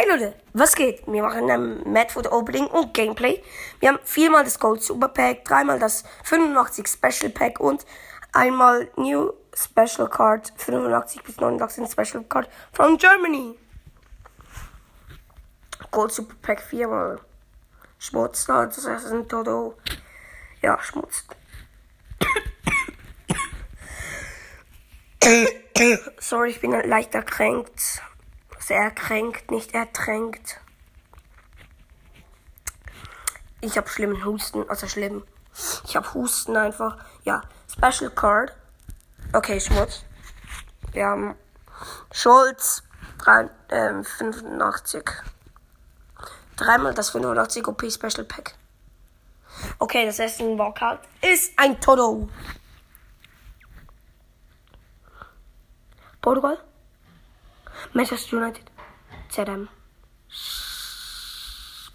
Hi Leute, was geht? Wir machen ein Mad Food Opening und Gameplay. Wir haben viermal das Gold Super Pack, dreimal das 85 Special Pack und einmal New Special Card 85 bis 89 Special Card from Germany. Gold Super Pack viermal. Schmutz, das ist ein Todo. Ja, Schmutz. Sorry, ich bin leicht erkränkt. Sehr erkränkt, nicht ertränkt. Ich habe schlimmen Husten, also schlimm. Ich habe Husten einfach. Ja, Special Card. Okay, Schmutz. Wir haben Schulz 3, ähm, 85. Dreimal das 85 OP Special Pack. Okay, das erste Walkout ist ein Todo. Portugal, Manchester United, ZM,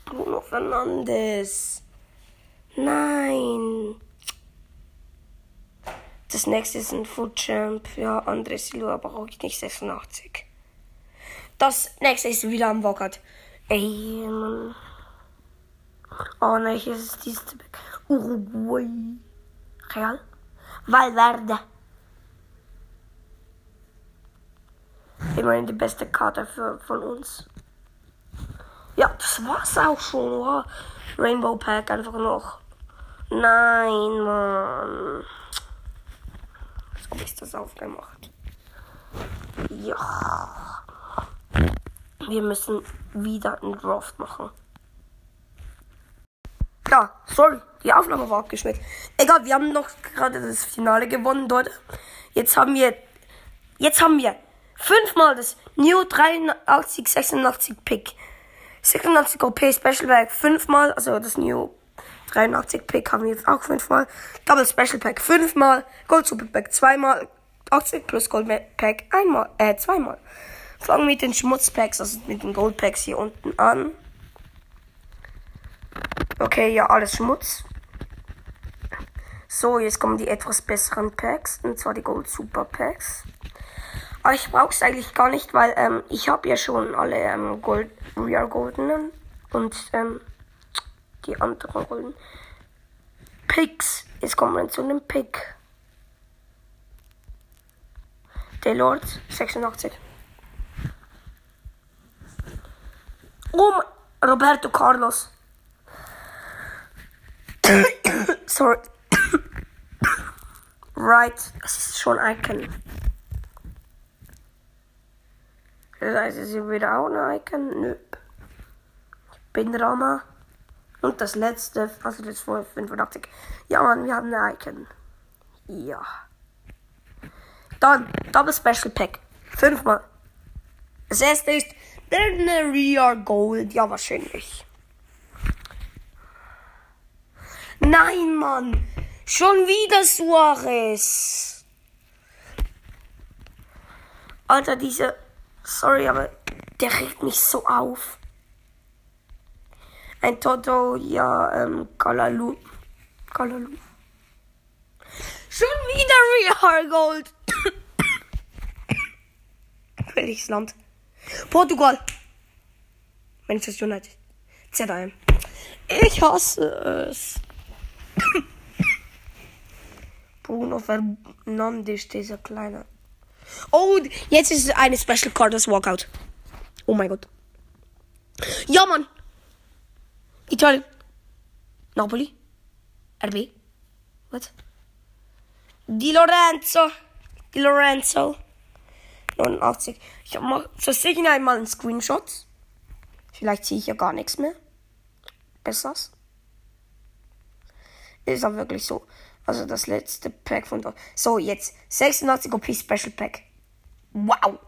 Bruno Fernandes. Nein. Das nächste ist ein Food Champ. Ja, André Silva brauche ich nicht 86. Das nächste ist wieder am Walkout. Ey, Mann. Oh nein, hier ist dieses Uruguay. Real. Valverde. Immerhin die beste Karte für, von uns. Ja, das war's auch schon. Wow. Rainbow Pack einfach noch. Nein, Mann. Als ob ich das aufgemacht. Ja. Wir müssen wieder einen Draft machen. Ja, sorry, die Aufnahme war abgeschmiert. Egal, wir haben noch gerade das Finale gewonnen dort. Jetzt haben wir, jetzt haben wir fünfmal das New 83 86 Pick. 86 OP Special Pack fünfmal, also das New 83 Pick haben wir jetzt auch fünfmal. Double Special Pack fünfmal. Gold Super Pack zweimal. 80 plus Gold Pack einmal, äh, zweimal. Fangen wir mit den Schmutzpacks, also mit den Gold Packs hier unten an. Okay, ja, alles Schmutz. So, jetzt kommen die etwas besseren Packs, und zwar die Gold Super Packs. Aber ich brauche es eigentlich gar nicht, weil ähm, ich habe ja schon alle ähm, Gold, Real Goldenen und ähm, die anderen Golden Picks. Jetzt kommen wir zu einem Pick. Der Lord 86. Oh, Roberto Carlos. Sorry. right, es ist schon Icon. Das heißt, es ist wieder auch ein Icon. Nö. Bindrama. Und das letzte, also das vor 85. Ja, Mann, wir haben ein Icon. Ja. Dann, Double Special Pack. Fünfmal. Das erste ist Real Gold. Ja, wahrscheinlich. Nein, Mann. Schon wieder Suarez. Alter, diese. Sorry, aber der regt mich so auf. Ein Toto, ja, ähm, Kalalu. Kalalu. Schon wieder Real Gold. Welches Land? Portugal. Manchester United. ZM. Ich hasse es. Bruno Fernandes, dieser kleine. Oh, jetzt ist es eine Special Card, das Walkout. Oh mein Gott. Ja, Mann. Italien. Napoli. RB. Was? Di Lorenzo. Di Lorenzo. 89. Ich mache zur Sicherheit mal einen Screenshot. Vielleicht ziehe ich ja gar nichts mehr. Bessers. Ist auch wirklich so. Also das letzte Pack von dort. So, jetzt 86 OP Special Pack. Wow.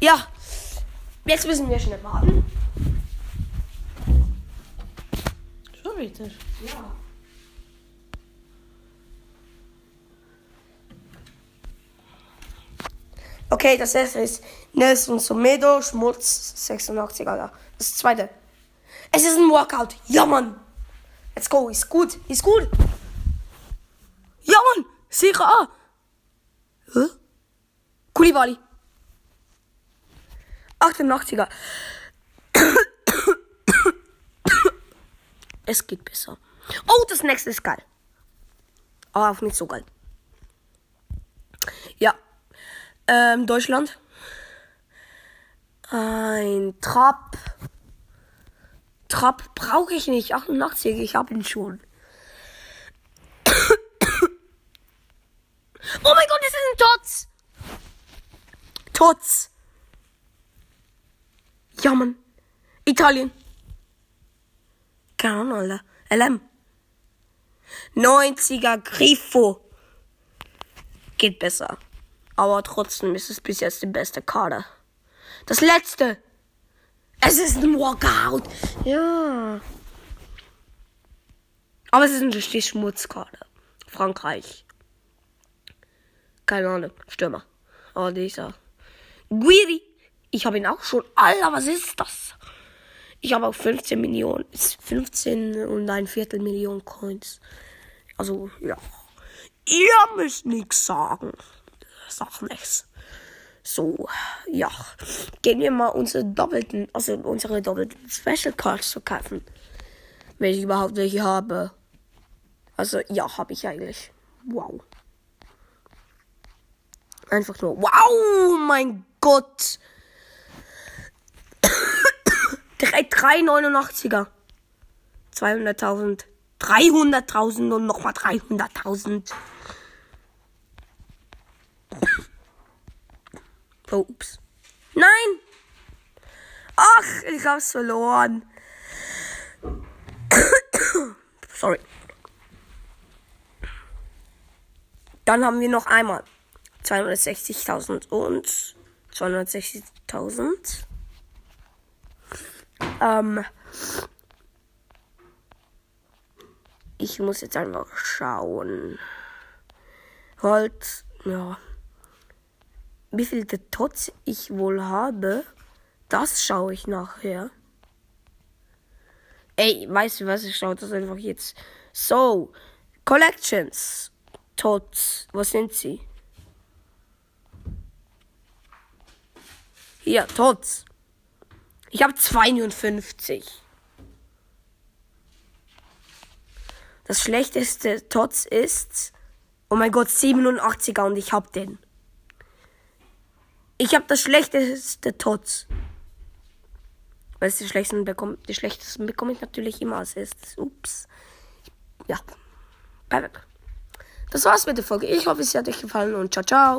Ja. Jetzt müssen wir schnell warten. Schon wieder. Ja. Okay, das erste ist Nelson Somedo, Schmutz 86, Alter. Das zweite. Es ist ein Walkout. Ja, Mann. Let's go. Ist gut. Ist gut. Ja, Mann. Sicher A. Hä? Kulibali. 88er. es geht besser. Oh, das nächste ist geil. Aber auch nicht so geil. Ja. Ähm, Deutschland. Ein Trap. Trap brauche ich nicht. 88, ich habe ihn schon. Oh mein Gott, das ist ein Tots. Tots. Ja, Mann. Italien. Keine Ahnung, Alter. LM. 90er Grifo. Geht besser. Aber trotzdem ist es bis jetzt die beste Karte. Das letzte. Es ist ein Walkout. Ja. Aber es ist eine Schmutzkarte. Frankreich. Keine Ahnung. Stürmer. Oh, dieser. Guiri. Ich habe ihn auch schon. Alter, was ist das? Ich habe auch 15 Millionen. 15 und ein Viertel Millionen Coins. Also, ja. Ihr müsst nichts sagen. Sag nichts. So, ja. Gehen wir mal unsere doppelten, also unsere doppelten Special Cards zu kaufen. Wenn ich überhaupt welche habe. Also, ja, habe ich eigentlich. Wow. Einfach nur, wow, mein Gott. 389er. 200.000. 300.000 und nochmal 300.000. Oh, ups. Nein! Ach, ich hab's verloren. Sorry. Dann haben wir noch einmal 260.000 und 260.000. Ähm, ich muss jetzt einfach schauen. Halt, ja. Wie viel der Tots ich wohl habe, das schaue ich nachher. Ey, weißt du was? Ich schaue das einfach jetzt. So, Collections. Tots. Was sind sie? Hier, Tots. Ich habe 52. Das schlechteste Tots ist, oh mein Gott, 87er und ich hab den. Ich habe das schlechteste Tots. Weil die schlechtesten bekomme, die schlechtesten bekomme ich natürlich immer als erstes. Ups. Ja. Perfekt. Das war's mit der Folge. Ich hoffe, es hat euch gefallen und ciao, ciao.